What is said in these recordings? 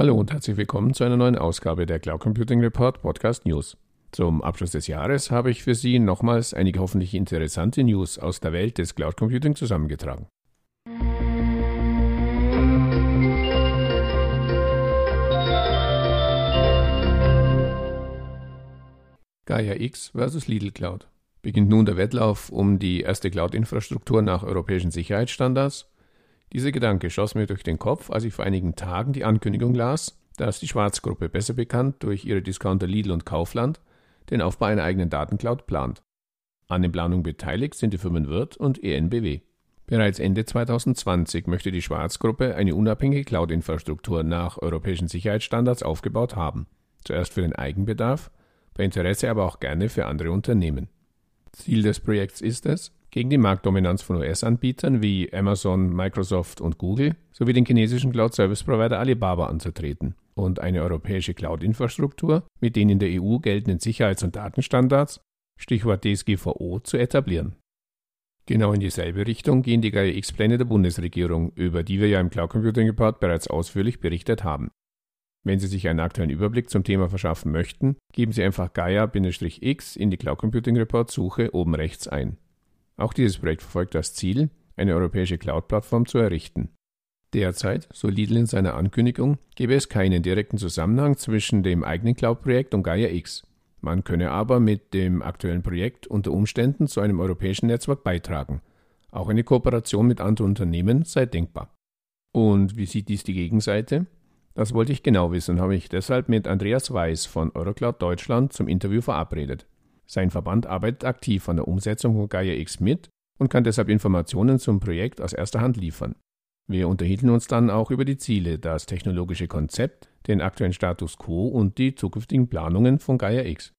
Hallo und herzlich willkommen zu einer neuen Ausgabe der Cloud Computing Report Podcast News. Zum Abschluss des Jahres habe ich für Sie nochmals einige hoffentlich interessante News aus der Welt des Cloud Computing zusammengetragen. Gaia X versus Lidl Cloud. Beginnt nun der Wettlauf um die erste Cloud-Infrastruktur nach europäischen Sicherheitsstandards? Dieser Gedanke schoss mir durch den Kopf, als ich vor einigen Tagen die Ankündigung las, dass die Schwarzgruppe, besser bekannt durch ihre Discounter Lidl und Kaufland, den Aufbau einer eigenen Datencloud plant. An den Planungen beteiligt sind die Firmen Wirth und ENBW. Bereits Ende 2020 möchte die Schwarzgruppe eine unabhängige Cloud-Infrastruktur nach europäischen Sicherheitsstandards aufgebaut haben. Zuerst für den Eigenbedarf, bei Interesse aber auch gerne für andere Unternehmen. Ziel des Projekts ist es, gegen die Marktdominanz von US-Anbietern wie Amazon, Microsoft und Google sowie den chinesischen Cloud-Service-Provider Alibaba anzutreten und eine europäische Cloud-Infrastruktur mit den in der EU geltenden Sicherheits- und Datenstandards, Stichwort DSGVO, zu etablieren. Genau in dieselbe Richtung gehen die Gaia-X-Pläne der Bundesregierung, über die wir ja im Cloud Computing Report bereits ausführlich berichtet haben. Wenn Sie sich einen aktuellen Überblick zum Thema verschaffen möchten, geben Sie einfach Gaia-X in die Cloud Computing Report Suche oben rechts ein. Auch dieses Projekt verfolgt das Ziel, eine europäische Cloud-Plattform zu errichten. Derzeit, so Lidl in seiner Ankündigung, gäbe es keinen direkten Zusammenhang zwischen dem eigenen Cloud-Projekt und Gaia X. Man könne aber mit dem aktuellen Projekt unter Umständen zu einem europäischen Netzwerk beitragen. Auch eine Kooperation mit anderen Unternehmen sei denkbar. Und wie sieht dies die Gegenseite? Das wollte ich genau wissen und habe mich deshalb mit Andreas Weiß von Eurocloud Deutschland zum Interview verabredet. Sein Verband arbeitet aktiv an der Umsetzung von Gaia X mit und kann deshalb Informationen zum Projekt aus erster Hand liefern. Wir unterhielten uns dann auch über die Ziele, das technologische Konzept, den aktuellen Status quo und die zukünftigen Planungen von Gaia X.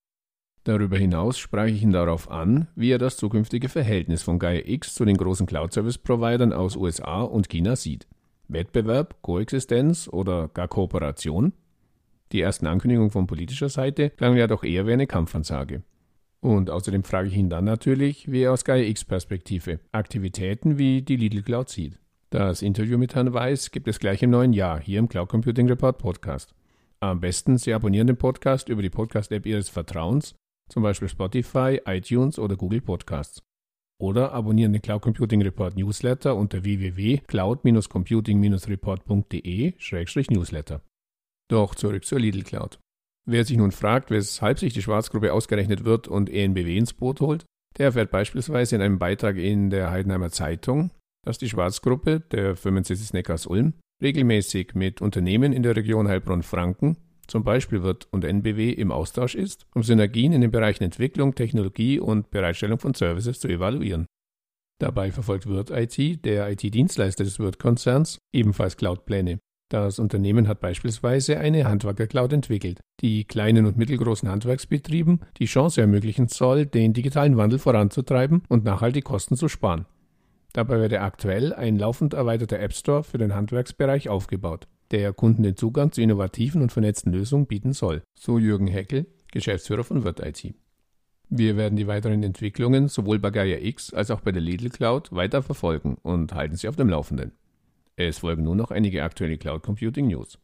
Darüber hinaus sprach ich ihn darauf an, wie er das zukünftige Verhältnis von Gaia X zu den großen Cloud-Service-Providern aus USA und China sieht. Wettbewerb, Koexistenz oder gar Kooperation? Die ersten Ankündigungen von politischer Seite klangen ja doch eher wie eine Kampfansage. Und außerdem frage ich ihn dann natürlich, wie er aus Gaia X-Perspektive Aktivitäten wie die Lidl Cloud sieht. Das Interview mit Herrn Weiß gibt es gleich im neuen Jahr hier im Cloud Computing Report Podcast. Am besten Sie abonnieren den Podcast über die Podcast-App Ihres Vertrauens, zum Beispiel Spotify, iTunes oder Google Podcasts. Oder abonnieren den Cloud Computing Report Newsletter unter www.cloud-computing-report.de-newsletter. Doch zurück zur Lidl Cloud. Wer sich nun fragt, weshalb sich die Schwarzgruppe ausgerechnet wird und ENBW ins Boot holt, der erfährt beispielsweise in einem Beitrag in der Heidenheimer Zeitung, dass die Schwarzgruppe, der Firmensitz Neckars Ulm, regelmäßig mit Unternehmen in der Region Heilbronn-Franken, zum Beispiel Wirt und NBW, im Austausch ist, um Synergien in den Bereichen Entwicklung, Technologie und Bereitstellung von Services zu evaluieren. Dabei verfolgt Wirt IT, der IT-Dienstleister des Wirt-Konzerns, ebenfalls Cloud-Pläne. Das Unternehmen hat beispielsweise eine Handwerker-Cloud entwickelt, die kleinen und mittelgroßen Handwerksbetrieben die Chance ermöglichen soll, den digitalen Wandel voranzutreiben und nachhaltig Kosten zu sparen. Dabei werde aktuell ein laufend erweiterter App Store für den Handwerksbereich aufgebaut, der Kunden den Zugang zu innovativen und vernetzten Lösungen bieten soll, so Jürgen Heckel, Geschäftsführer von Wirt IT. Wir werden die weiteren Entwicklungen sowohl bei Gaia X als auch bei der Lidl Cloud weiter verfolgen und halten Sie auf dem Laufenden. Es folgen nun noch einige aktuelle Cloud Computing News.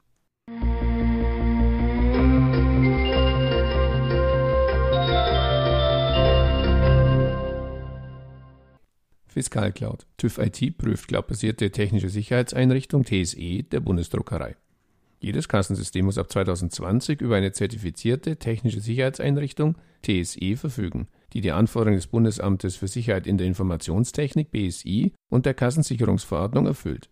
Fiskalcloud. TÜV IT prüft cloudbasierte technische Sicherheitseinrichtung TSE der Bundesdruckerei. Jedes Kassensystem muss ab 2020 über eine zertifizierte technische Sicherheitseinrichtung TSE verfügen, die die Anforderungen des Bundesamtes für Sicherheit in der Informationstechnik BSI und der Kassensicherungsverordnung erfüllt.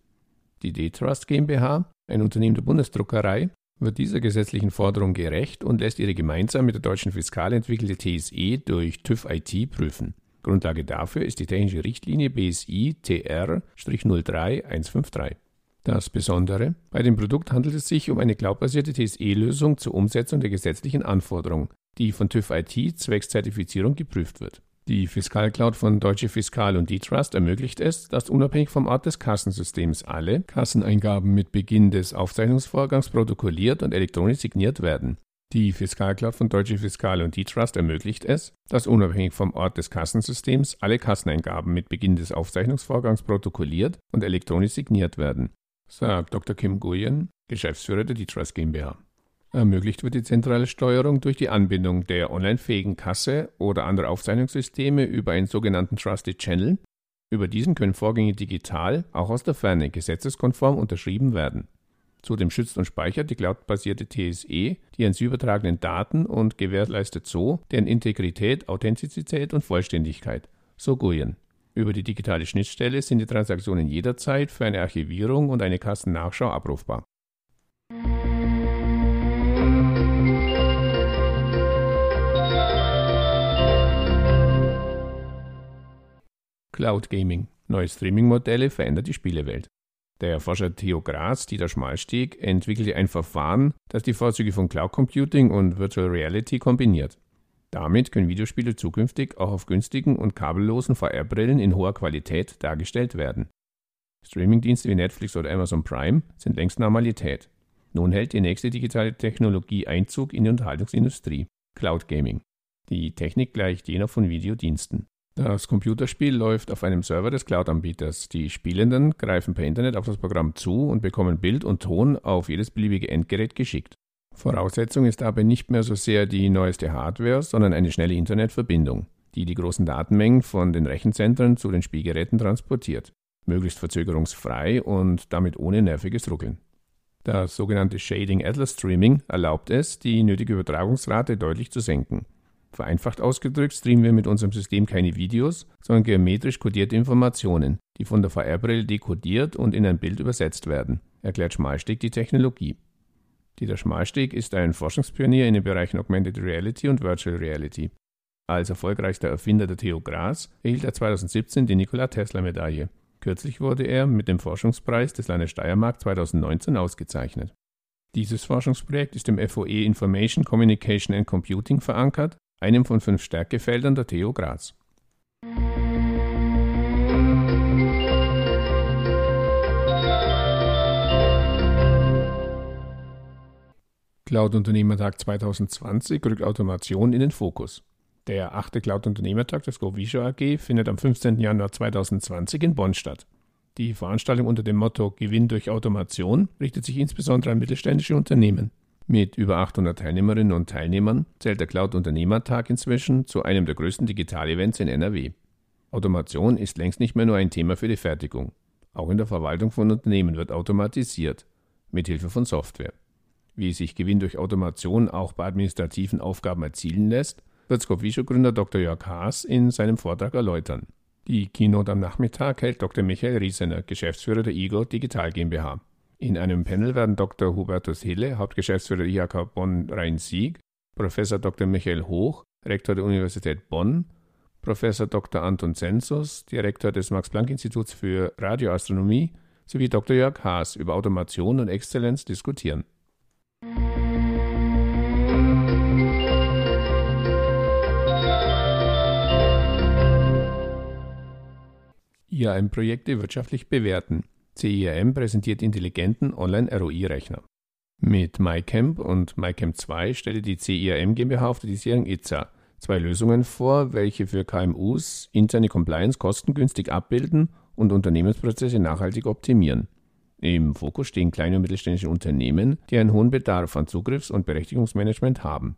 Die D-Trust GmbH, ein Unternehmen der Bundesdruckerei, wird dieser gesetzlichen Forderung gerecht und lässt ihre gemeinsam mit der deutschen Fiskal entwickelte TSE durch TÜV IT prüfen. Grundlage dafür ist die technische Richtlinie BSI TR-03153. Das Besondere, bei dem Produkt handelt es sich um eine cloudbasierte TSE-Lösung zur Umsetzung der gesetzlichen Anforderungen, die von TÜV IT zwecks Zertifizierung geprüft wird. Die Fiskalcloud von Deutsche Fiskal und D-Trust ermöglicht es, dass unabhängig vom Ort des Kassensystems alle Kasseneingaben mit Beginn des Aufzeichnungsvorgangs protokolliert und elektronisch signiert werden. Die Fiskalcloud von Deutsche Fiskal und D-Trust ermöglicht es, dass unabhängig vom Ort des Kassensystems alle Kasseneingaben mit Beginn des Aufzeichnungsvorgangs protokolliert und elektronisch signiert werden, sagt Dr. Kim Guyen, Geschäftsführer der D-Trust GmbH. Ermöglicht wird die zentrale Steuerung durch die Anbindung der online-fähigen Kasse oder anderer Aufzeichnungssysteme über einen sogenannten Trusted Channel. Über diesen können Vorgänge digital, auch aus der Ferne, gesetzeskonform unterschrieben werden. Zudem schützt und speichert die cloudbasierte TSE die an sie übertragenen Daten und gewährleistet so deren Integrität, Authentizität und Vollständigkeit. So GUIN. Über die digitale Schnittstelle sind die Transaktionen jederzeit für eine Archivierung und eine Kastennachschau abrufbar. Cloud Gaming. Neue Streaming-Modelle verändern die Spielewelt. Der Forscher Theo Graz, Dieter Schmalstieg, entwickelte ein Verfahren, das die Vorzüge von Cloud Computing und Virtual Reality kombiniert. Damit können Videospiele zukünftig auch auf günstigen und kabellosen VR-Brillen in hoher Qualität dargestellt werden. Streamingdienste wie Netflix oder Amazon Prime sind längst Normalität. Nun hält die nächste digitale Technologie Einzug in die Unterhaltungsindustrie, Cloud Gaming. Die Technik gleicht jener von Videodiensten. Das Computerspiel läuft auf einem Server des Cloud-Anbieters. Die Spielenden greifen per Internet auf das Programm zu und bekommen Bild und Ton auf jedes beliebige Endgerät geschickt. Voraussetzung ist dabei nicht mehr so sehr die neueste Hardware, sondern eine schnelle Internetverbindung, die die großen Datenmengen von den Rechenzentren zu den Spielgeräten transportiert, möglichst verzögerungsfrei und damit ohne nerviges Ruckeln. Das sogenannte Shading Atlas Streaming erlaubt es, die nötige Übertragungsrate deutlich zu senken. Vereinfacht ausgedrückt streamen wir mit unserem System keine Videos, sondern geometrisch kodierte Informationen, die von der VR-Brille dekodiert und in ein Bild übersetzt werden, erklärt Schmalsteg die Technologie. Dieter Schmalsteg ist ein Forschungspionier in den Bereichen Augmented Reality und Virtual Reality. Als erfolgreichster Erfinder der Theo Gras erhielt er 2017 die Nikola Tesla Medaille. Kürzlich wurde er mit dem Forschungspreis des Landes Steiermark 2019 ausgezeichnet. Dieses Forschungsprojekt ist im FOE Information Communication and Computing verankert einem von fünf Stärkefeldern der TU Graz. Cloud-Unternehmertag 2020 rückt Automation in den Fokus. Der achte Cloud-Unternehmertag des GoVisio AG findet am 15. Januar 2020 in Bonn statt. Die Veranstaltung unter dem Motto Gewinn durch Automation richtet sich insbesondere an mittelständische Unternehmen. Mit über 800 Teilnehmerinnen und Teilnehmern zählt der Cloud Unternehmertag inzwischen zu einem der größten Digital-Events in NRW. Automation ist längst nicht mehr nur ein Thema für die Fertigung. Auch in der Verwaltung von Unternehmen wird automatisiert, mit Hilfe von Software. Wie sich Gewinn durch Automation auch bei administrativen Aufgaben erzielen lässt, wird Scopvisio-Gründer Dr. Jörg Haas in seinem Vortrag erläutern. Die Keynote am Nachmittag hält Dr. Michael Riesener, Geschäftsführer der IGO Digital GmbH. In einem Panel werden Dr. Hubertus Hille, Hauptgeschäftsführer der IHK Bonn-Rhein-Sieg, Professor Dr. Michael Hoch, Rektor der Universität Bonn, Professor Dr. Anton Zensus, Direktor des Max-Planck-Instituts für Radioastronomie, sowie Dr. Jörg Haas über Automation und Exzellenz diskutieren. IAM-Projekte wirtschaftlich bewerten. CIRM präsentiert intelligenten Online-ROI-Rechner. Mit MyCamp und MyCamp 2 stellte die CIRM GmbH auf der diesjährigen ITSA zwei Lösungen vor, welche für KMUs interne Compliance kostengünstig abbilden und Unternehmensprozesse nachhaltig optimieren. Im Fokus stehen kleine und mittelständische Unternehmen, die einen hohen Bedarf an Zugriffs- und Berechtigungsmanagement haben.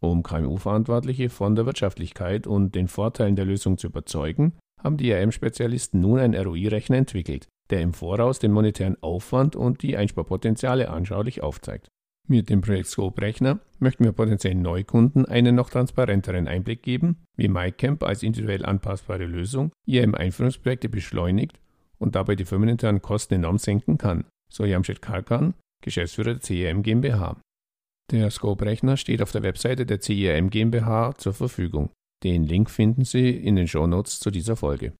Um KMU-Verantwortliche von der Wirtschaftlichkeit und den Vorteilen der Lösung zu überzeugen, haben die IRM-Spezialisten nun einen ROI-Rechner entwickelt, der im Voraus den monetären Aufwand und die Einsparpotenziale anschaulich aufzeigt. Mit dem Projekt Scope Rechner möchten wir potenziellen Neukunden einen noch transparenteren Einblick geben, wie MyCamp als individuell anpassbare Lösung IAM-Einführungsprojekte beschleunigt und dabei die firmeninternen Kosten enorm senken kann, so Jamshed Kalkan, Geschäftsführer der CIM GmbH. Der Scope-Rechner steht auf der Webseite der CIM GmbH zur Verfügung. Den Link finden Sie in den Shownotes zu dieser Folge.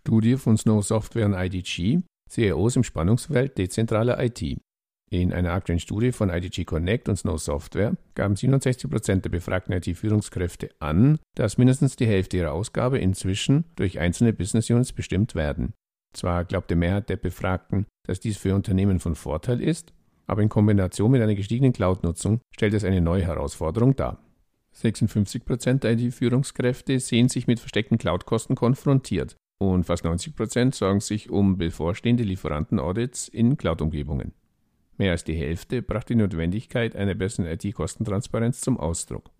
Studie von Snow Software und IDG, CEOs im Spannungsfeld dezentraler IT. In einer aktuellen Studie von IDG Connect und Snow Software gaben 67% der befragten IT-Führungskräfte an, dass mindestens die Hälfte ihrer Ausgabe inzwischen durch einzelne Business Units bestimmt werden. Zwar glaubt die Mehrheit der Befragten, dass dies für Unternehmen von Vorteil ist, aber in Kombination mit einer gestiegenen Cloud-Nutzung stellt es eine neue Herausforderung dar. 56% der IT-Führungskräfte sehen sich mit versteckten Cloud-Kosten konfrontiert und fast 90% sorgen sich um bevorstehende Lieferanten-Audits in Cloud-Umgebungen. Mehr als die Hälfte brachte die Notwendigkeit einer besseren IT-Kostentransparenz zum Ausdruck.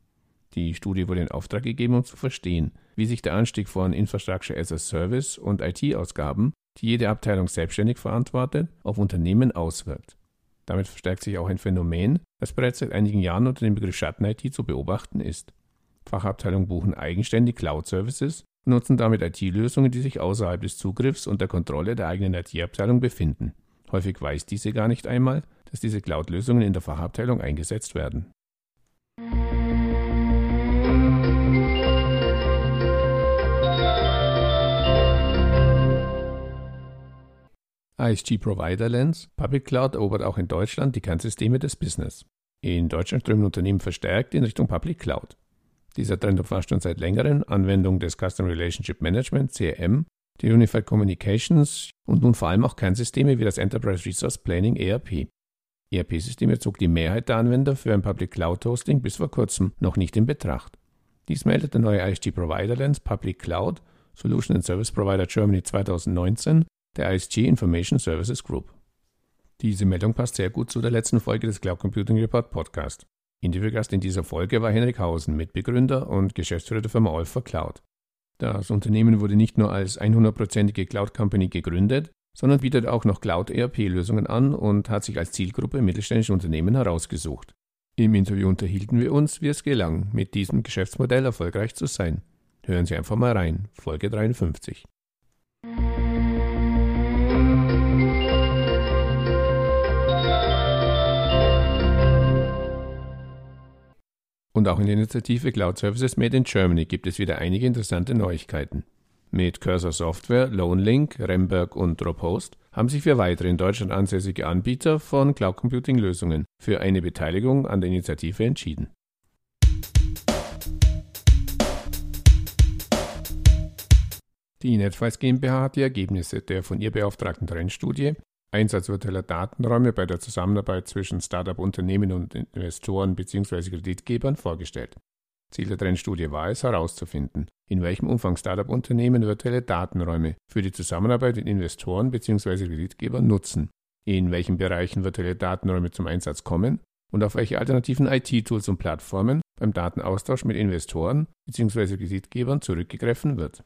Die Studie wurde in Auftrag gegeben, um zu verstehen, wie sich der Anstieg von Infrastructure as a Service und IT-Ausgaben, die jede Abteilung selbstständig verantwortet, auf Unternehmen auswirkt. Damit verstärkt sich auch ein Phänomen, das bereits seit einigen Jahren unter dem Begriff Schatten-IT zu beobachten ist. Fachabteilungen buchen eigenständig Cloud-Services nutzen damit IT-Lösungen, die sich außerhalb des Zugriffs und der Kontrolle der eigenen IT-Abteilung befinden. Häufig weiß diese gar nicht einmal, dass diese Cloud-Lösungen in der Fachabteilung eingesetzt werden. ISG Provider Lens, Public Cloud erobert auch in Deutschland die Kernsysteme des Business. In Deutschland strömen Unternehmen verstärkt in Richtung Public Cloud. Dieser Trend umfasst schon seit längerem Anwendung des Customer Relationship Management, CRM, die Unified Communications und nun vor allem auch Kernsysteme wie das Enterprise Resource Planning ERP. ERP-Systeme zog die Mehrheit der Anwender für ein Public Cloud Hosting bis vor kurzem noch nicht in Betracht. Dies meldet der neue ISG Provider Lens Public Cloud Solution and Service Provider Germany 2019 der ISG Information Services Group. Diese Meldung passt sehr gut zu der letzten Folge des Cloud Computing Report Podcast. Interviewgast in dieser Folge war Henrik Hausen, Mitbegründer und Geschäftsführer der Firma Alpha Cloud. Das Unternehmen wurde nicht nur als 100%ige Cloud Company gegründet, sondern bietet auch noch Cloud ERP-Lösungen an und hat sich als Zielgruppe mittelständische Unternehmen herausgesucht. Im Interview unterhielten wir uns, wie es gelang, mit diesem Geschäftsmodell erfolgreich zu sein. Hören Sie einfach mal rein, Folge 53. Und auch in der Initiative Cloud Services Made in Germany gibt es wieder einige interessante Neuigkeiten. Mit Cursor Software, LoneLink, Remberg und Drophost haben sich vier weitere in Deutschland ansässige Anbieter von Cloud Computing Lösungen für eine Beteiligung an der Initiative entschieden. Die Netflix GmbH hat die Ergebnisse der von ihr beauftragten Trendstudie Einsatz virtueller Datenräume bei der Zusammenarbeit zwischen Startup-Unternehmen und Investoren bzw. Kreditgebern vorgestellt. Ziel der Trendstudie war es, herauszufinden, in welchem Umfang Startup-Unternehmen virtuelle Datenräume für die Zusammenarbeit mit Investoren bzw. Kreditgebern nutzen, in welchen Bereichen virtuelle Datenräume zum Einsatz kommen und auf welche alternativen IT-Tools und Plattformen beim Datenaustausch mit Investoren bzw. Kreditgebern zurückgegriffen wird.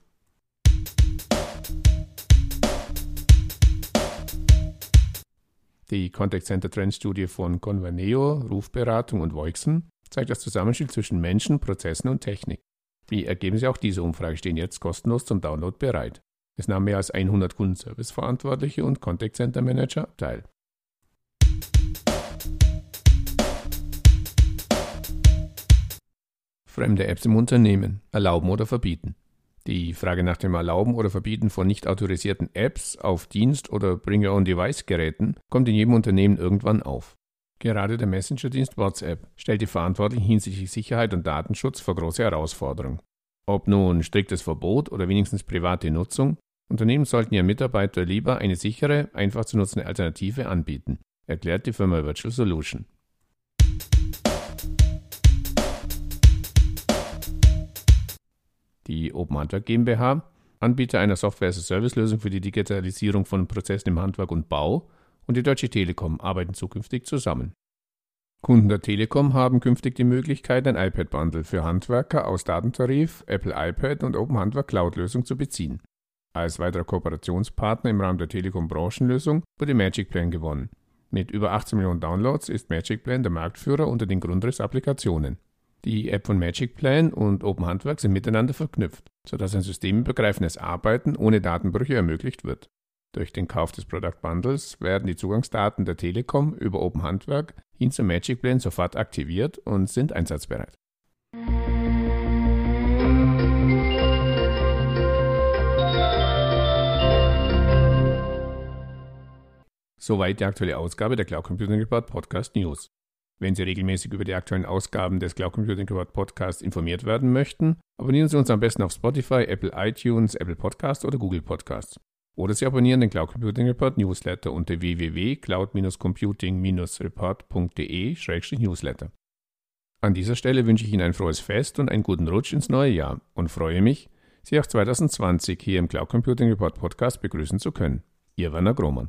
Die Contact Center Trend Studie von Convaneo, Rufberatung und Voixen zeigt das Zusammenspiel zwischen Menschen, Prozessen und Technik. Die Ergebnisse auch dieser Umfrage stehen jetzt kostenlos zum Download bereit. Es nahmen mehr als 100 Kundenservice-Verantwortliche und Contact Center Manager teil. Fremde Apps im Unternehmen erlauben oder verbieten. Die Frage nach dem Erlauben oder Verbieten von nicht autorisierten Apps auf Dienst- oder Bring-Your-Own-Device-Geräten kommt in jedem Unternehmen irgendwann auf. Gerade der Messenger-Dienst WhatsApp stellt die Verantwortlichen hinsichtlich Sicherheit und Datenschutz vor große Herausforderungen. Ob nun striktes Verbot oder wenigstens private Nutzung, Unternehmen sollten ihren Mitarbeitern lieber eine sichere, einfach zu nutzende Alternative anbieten, erklärt die Firma Virtual Solution. Die Open Handwerk GmbH, Anbieter einer Software-as-a-Service-Lösung für die Digitalisierung von Prozessen im Handwerk und Bau, und die Deutsche Telekom arbeiten zukünftig zusammen. Kunden der Telekom haben künftig die Möglichkeit, ein iPad-Bundle für Handwerker aus Datentarif, Apple iPad und Open Handwerk Cloud-Lösung zu beziehen. Als weiterer Kooperationspartner im Rahmen der Telekom-Branchenlösung wurde Magic Plan gewonnen. Mit über 18 Millionen Downloads ist Magic Plan der Marktführer unter den Grundriss-Applikationen. Die App von Magic Plan und Open Handwerk sind miteinander verknüpft, sodass ein systemübergreifendes Arbeiten ohne Datenbrüche ermöglicht wird. Durch den Kauf des Product Bundles werden die Zugangsdaten der Telekom über Open Handwerk hin zum Magic Plan sofort aktiviert und sind einsatzbereit. Soweit die aktuelle Ausgabe der Cloud Computing Report Podcast News. Wenn Sie regelmäßig über die aktuellen Ausgaben des Cloud Computing Report Podcasts informiert werden möchten, abonnieren Sie uns am besten auf Spotify, Apple iTunes, Apple Podcasts oder Google Podcasts. Oder Sie abonnieren den Cloud Computing Report Newsletter unter www.cloud-computing-report.de-newsletter. An dieser Stelle wünsche ich Ihnen ein frohes Fest und einen guten Rutsch ins neue Jahr und freue mich, Sie auch 2020 hier im Cloud Computing Report Podcast begrüßen zu können. Ihr Werner Grohmann.